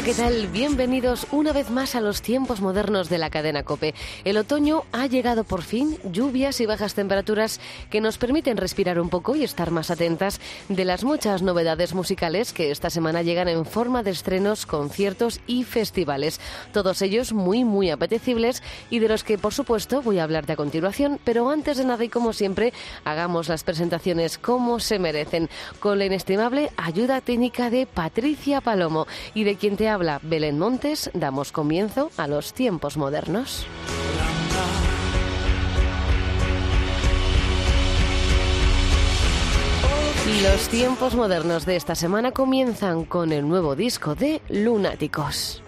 Hola, ¿qué tal? Bienvenidos una vez más a los tiempos modernos de la cadena Cope. El otoño ha llegado por fin, lluvias y bajas temperaturas que nos permiten respirar un poco y estar más atentas de las muchas novedades musicales que esta semana llegan en forma de estrenos, conciertos y festivales. Todos ellos muy, muy apetecibles y de los que, por supuesto, voy a hablarte a continuación. Pero antes de nada y como siempre, hagamos las presentaciones como se merecen, con la inestimable ayuda técnica de Patricia Palomo y de quien te habla, Belén Montes, damos comienzo a los tiempos modernos. Los tiempos modernos de esta semana comienzan con el nuevo disco de Lunáticos.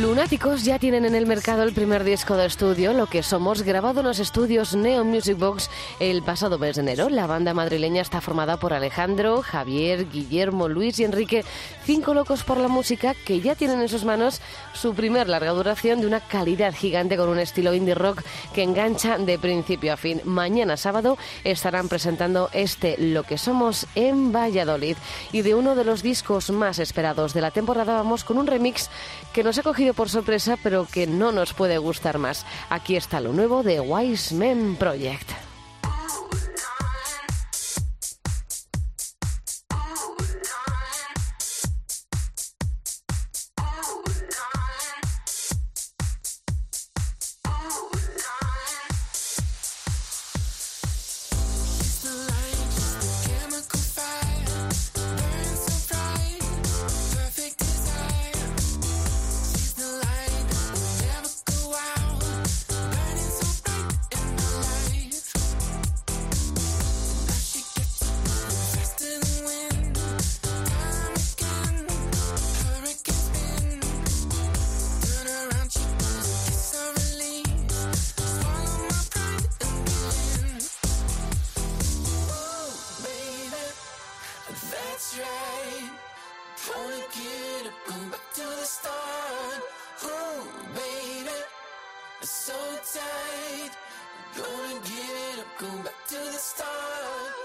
Lunáticos ya tienen en el mercado el primer disco de estudio, Lo que somos, grabado en los estudios Neo Music Box el pasado mes de enero. La banda madrileña está formada por Alejandro, Javier, Guillermo, Luis y Enrique, cinco locos por la música que ya tienen en sus manos su primer larga duración de una calidad gigante con un estilo indie rock que engancha de principio a fin. Mañana sábado estarán presentando este Lo que somos en Valladolid. Y de uno de los discos más esperados de la temporada vamos con un remix que nos ha cogido por sorpresa pero que no nos puede gustar más. Aquí está lo nuevo de Wise Men Project. Tight. Gonna get up, go back to the start.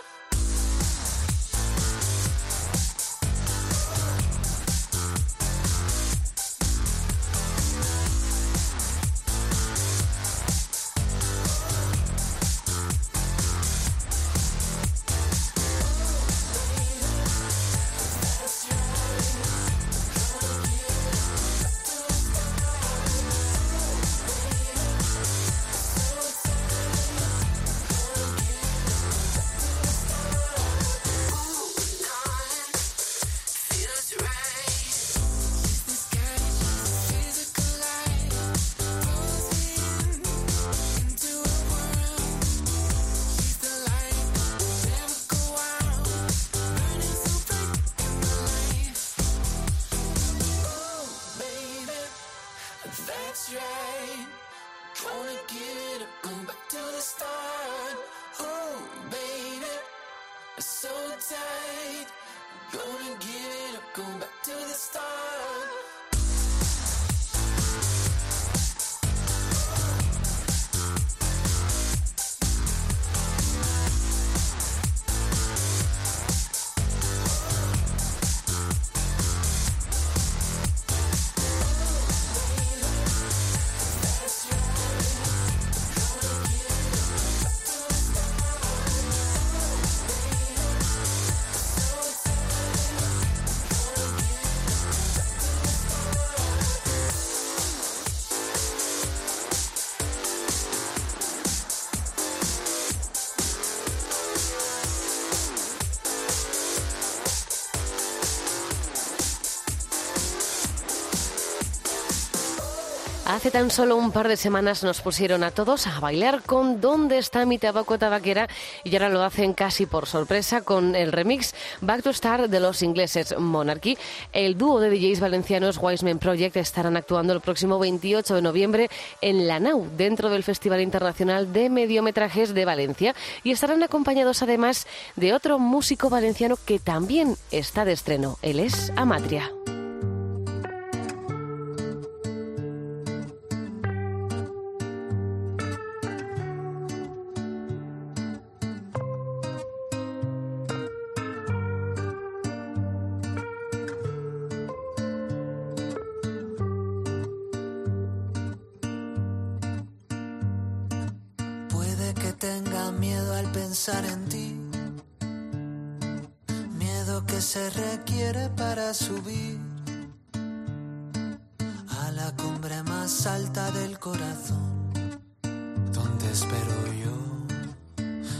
That's right. Gonna get up, go back to the start. Oh, baby, so tight. Gonna get up, go back to the start. Hace tan solo un par de semanas nos pusieron a todos a bailar con ¿Dónde está mi tabaco tabaquera? Y ahora lo hacen casi por sorpresa con el remix Back to Star de los ingleses Monarchy. El dúo de DJs valencianos Wiseman Project estarán actuando el próximo 28 de noviembre en la NAU, dentro del Festival Internacional de Mediometrajes de Valencia, y estarán acompañados además de otro músico valenciano que también está de estreno. Él es Amatria. Más alta del corazón. ¿Dónde espero yo?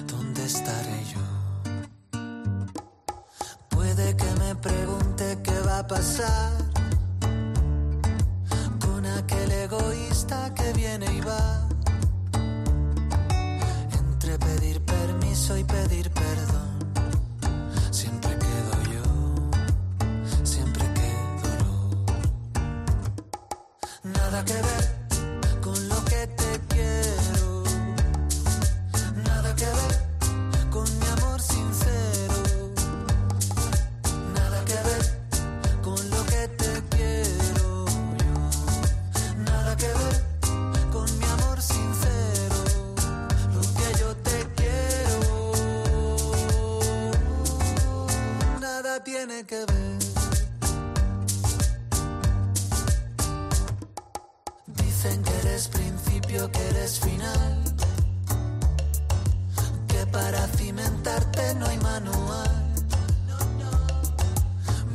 ¿Dónde estaré yo? Puede que me pregunte qué va a pasar con aquel egoísta que viene y va. Entre pedir permiso y pedir perdón, dicen que eres principio que eres final. Que para cimentarte no hay manual.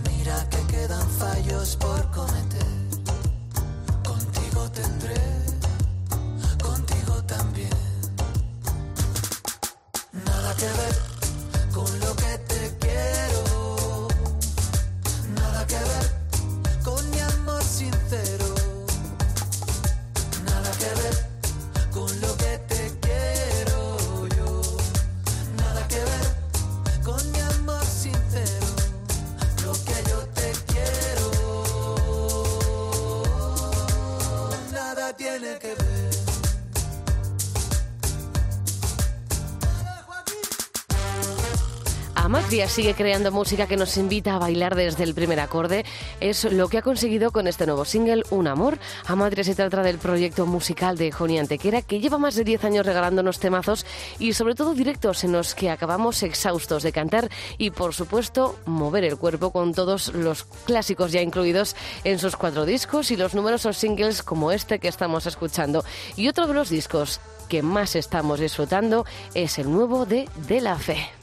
Mira que quedan fallos por cometer. Contigo tendré contigo también. Nada que ver Sigue creando música que nos invita a bailar desde el primer acorde. Es lo que ha conseguido con este nuevo single, Un Amor. Amatria se trata del proyecto musical de Joni Antequera, que lleva más de 10 años regalándonos temazos y sobre todo directos en los que acabamos exhaustos de cantar y, por supuesto, mover el cuerpo con todos los clásicos ya incluidos en sus cuatro discos y los numerosos singles como este que estamos escuchando. Y otro de los discos que más estamos disfrutando es el nuevo de De la Fe.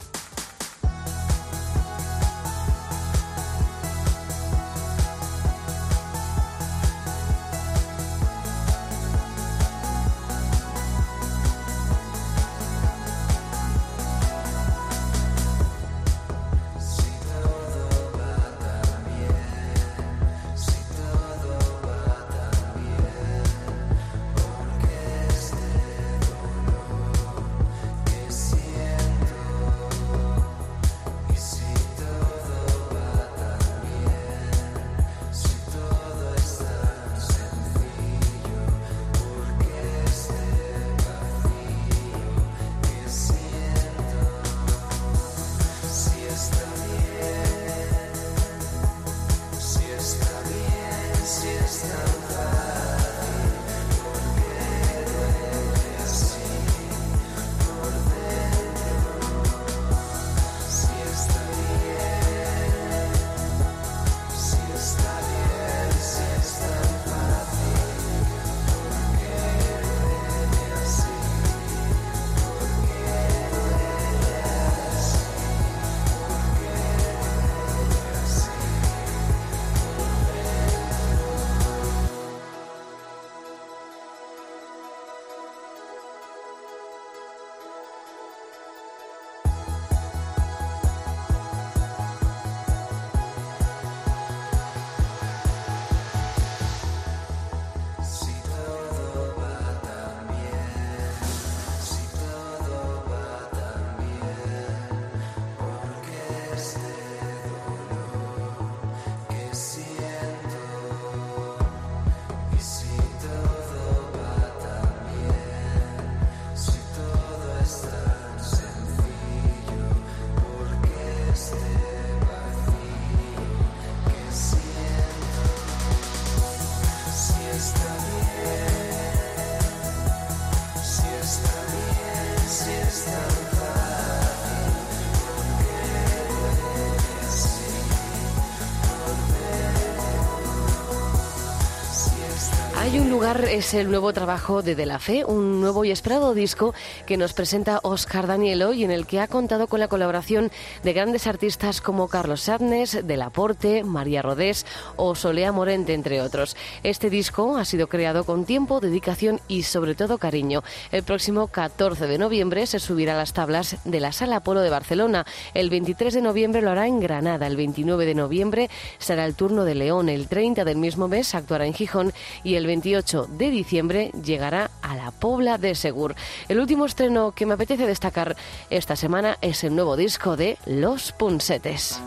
Es el nuevo trabajo de De La Fe, un nuevo y esperado disco que nos presenta Oscar Danielo y en el que ha contado con la colaboración de grandes artistas como Carlos Sadnes, Del Aporte, María Rodés o Solea Morente, entre otros. Este disco ha sido creado con tiempo, dedicación y sobre todo cariño. El próximo 14 de noviembre se subirá a las tablas de la Sala Polo de Barcelona. El 23 de noviembre lo hará en Granada. El 29 de noviembre será el turno de León. El 30 del mismo mes actuará en Gijón y el 28 de diciembre llegará a la Pobla de Segur. El último estreno que me apetece destacar esta semana es el nuevo disco de Los Punsetes.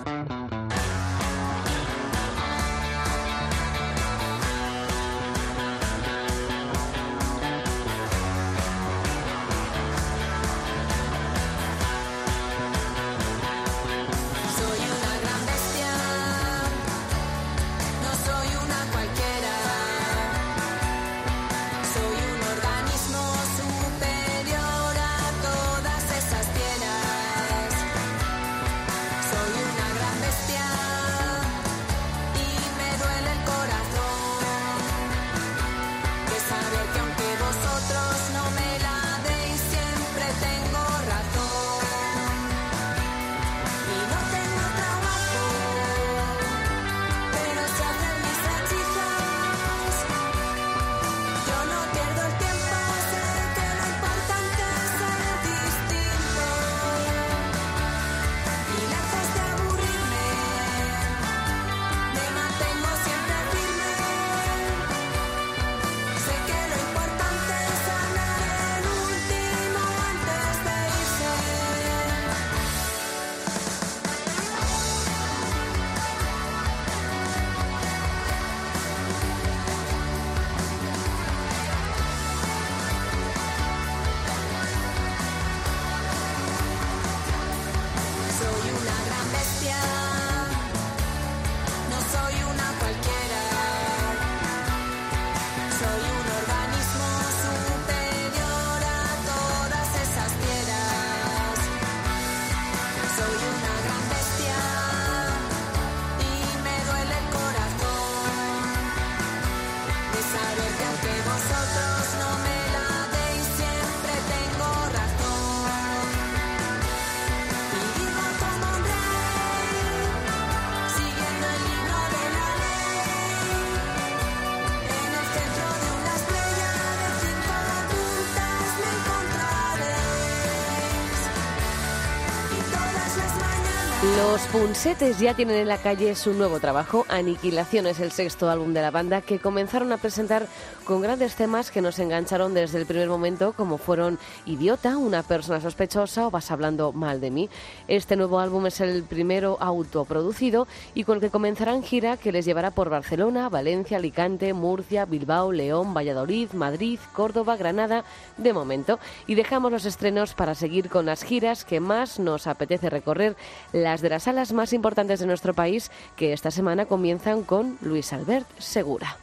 Punsetes ya tienen en la calle su nuevo trabajo. Aniquilación es el sexto álbum de la banda que comenzaron a presentar con grandes temas que nos engancharon desde el primer momento, como fueron Idiota, Una persona sospechosa o Vas hablando mal de mí. Este nuevo álbum es el primero autoproducido y con el que comenzarán gira que les llevará por Barcelona, Valencia, Alicante, Murcia, Bilbao, León, Valladolid, Madrid, Córdoba, Granada, de momento. Y dejamos los estrenos para seguir con las giras que más nos apetece recorrer, las de las salas más importantes de nuestro país, que esta semana comienzan con Luis Albert Segura.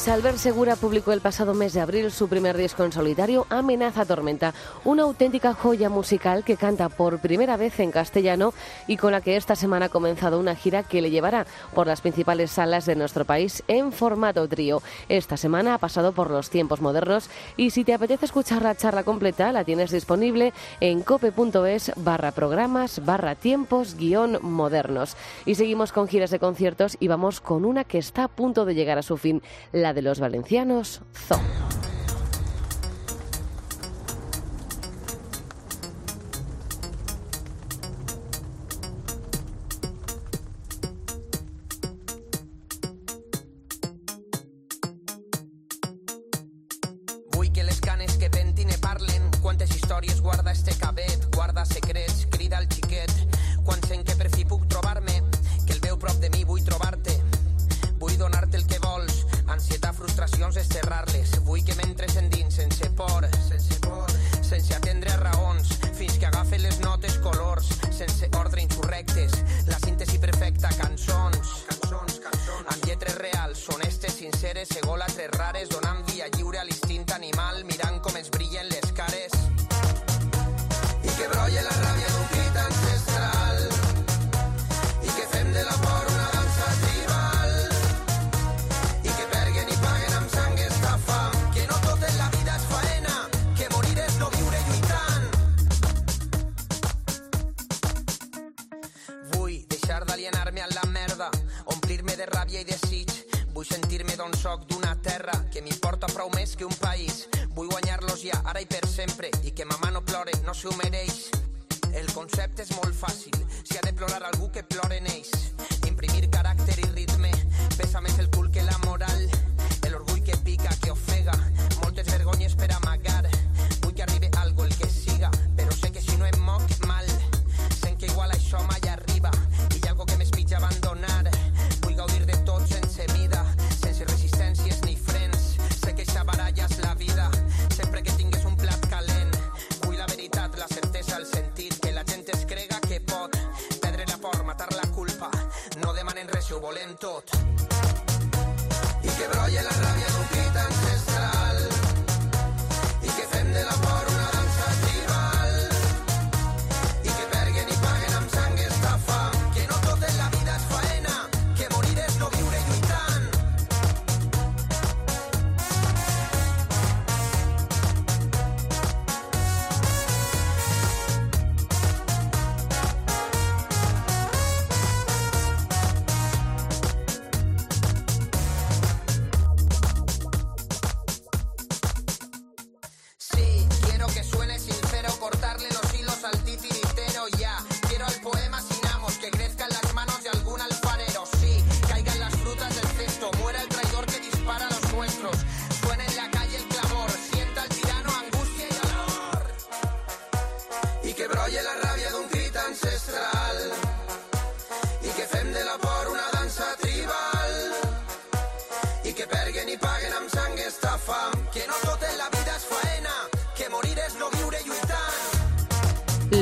Luis Albert Segura publicó el pasado mes de abril su primer disco en solitario, Amenaza Tormenta, una auténtica joya musical que canta por primera vez en castellano y con la que esta semana ha comenzado una gira que le llevará por las principales salas de nuestro país en formato trío. Esta semana ha pasado por los tiempos modernos y si te apetece escuchar la charla completa, la tienes disponible en cope.es barra programas barra tiempos guion modernos. Y seguimos con giras de conciertos y vamos con una que está a punto de llegar a su fin la de los valencianos Zoo. Vull que les canes que pentin i parlen quantes històries guarda este d'on soc, d'una terra que m'importa prou més que un país. Vull guanyar-los ja, ara i per sempre, i que mamà no plore, no s'ho mereix. El concepte és molt fàcil, si ha de plorar algú que ploren ells. Imprimir caràcter i ritme, pesa més el cul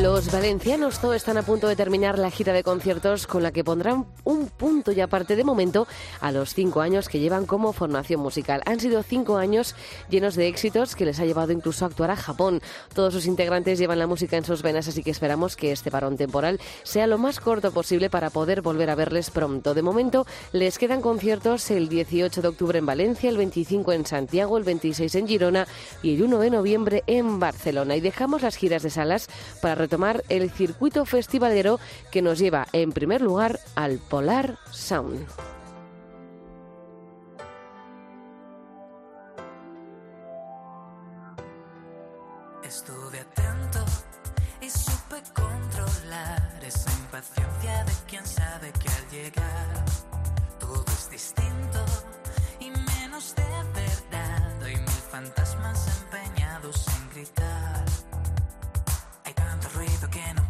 Los valencianos Zoo están a punto de terminar la gira de conciertos con la que pondrán un punto y aparte de momento a los cinco años que llevan como formación musical. Han sido cinco años llenos de éxitos que les ha llevado incluso a actuar a Japón. Todos sus integrantes llevan la música en sus venas, así que esperamos que este parón temporal sea lo más corto posible para poder volver a verles pronto. De momento les quedan conciertos el 18 de octubre en Valencia, el 25 en Santiago, el 26 en Girona y el 1 de noviembre en Barcelona. Y dejamos las giras de salas para retomar el circuito festivalero que nos lleva en primer lugar al Polar Sound. Estuve atento y supe controlar esa impaciencia de quien sabe que al llegar todo es distinto y menos de verdad. Hay mil fantasmas empeñados en gritar. Ruido que no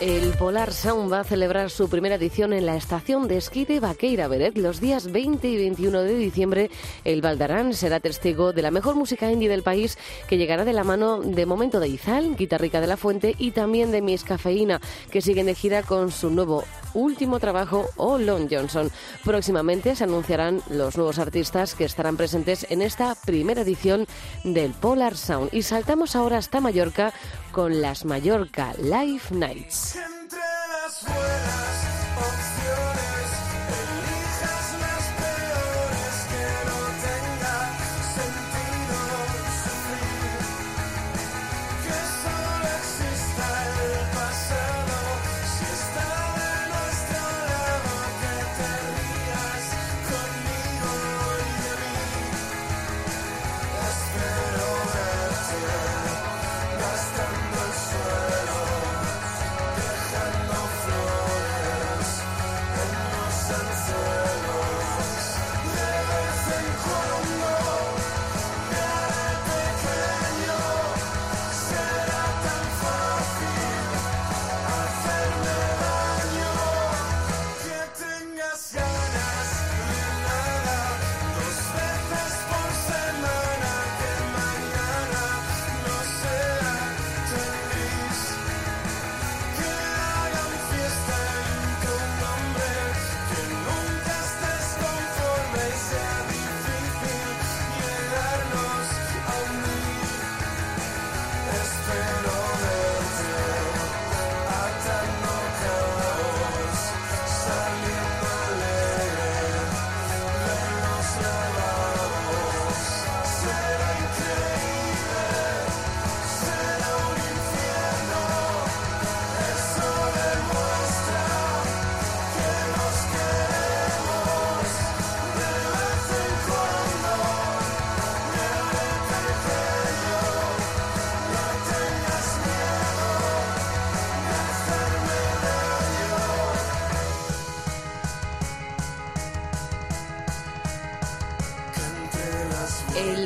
El Polar Sound va a celebrar su primera edición en la estación de esquí de Vaqueira Beret los días 20 y 21 de diciembre. El Valdarán será testigo de la mejor música indie del país que llegará de la mano de Momento de Izal, Guitarrica de la Fuente y también de Miss Cafeína, que siguen de gira con su nuevo último trabajo, O Long Johnson. Próximamente se anunciarán los nuevos artistas que estarán presentes en esta primera edición del Polar Sound. Y saltamos ahora hasta Mallorca con las Mallorca Live Nights.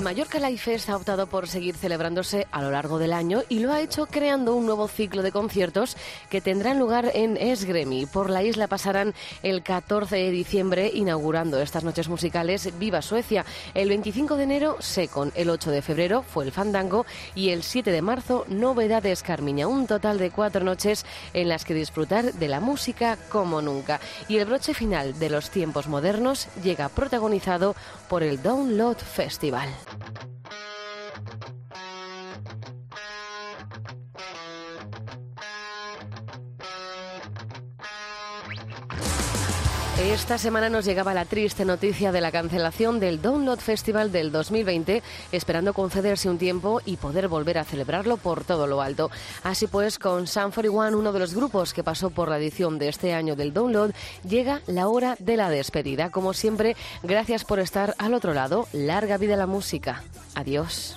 Mallorca Life Fest ha optado por seguir celebrándose a lo largo del año y lo ha hecho creando un nuevo ciclo de conciertos que tendrán lugar en Esgremi. Por la isla pasarán el 14 de diciembre inaugurando estas noches musicales Viva Suecia. El 25 de enero Secon, el 8 de febrero fue el Fandango y el 7 de marzo Novedades Carmiña. Un total de cuatro noches en las que disfrutar de la música como nunca. Y el broche final de los tiempos modernos llega protagonizado por el Download Festival. Esta semana nos llegaba la triste noticia de la cancelación del Download Festival del 2020, esperando concederse un tiempo y poder volver a celebrarlo por todo lo alto. Así pues, con Sun 41, uno de los grupos que pasó por la edición de este año del Download, llega la hora de la despedida. Como siempre, gracias por estar al otro lado. Larga vida la música. Adiós.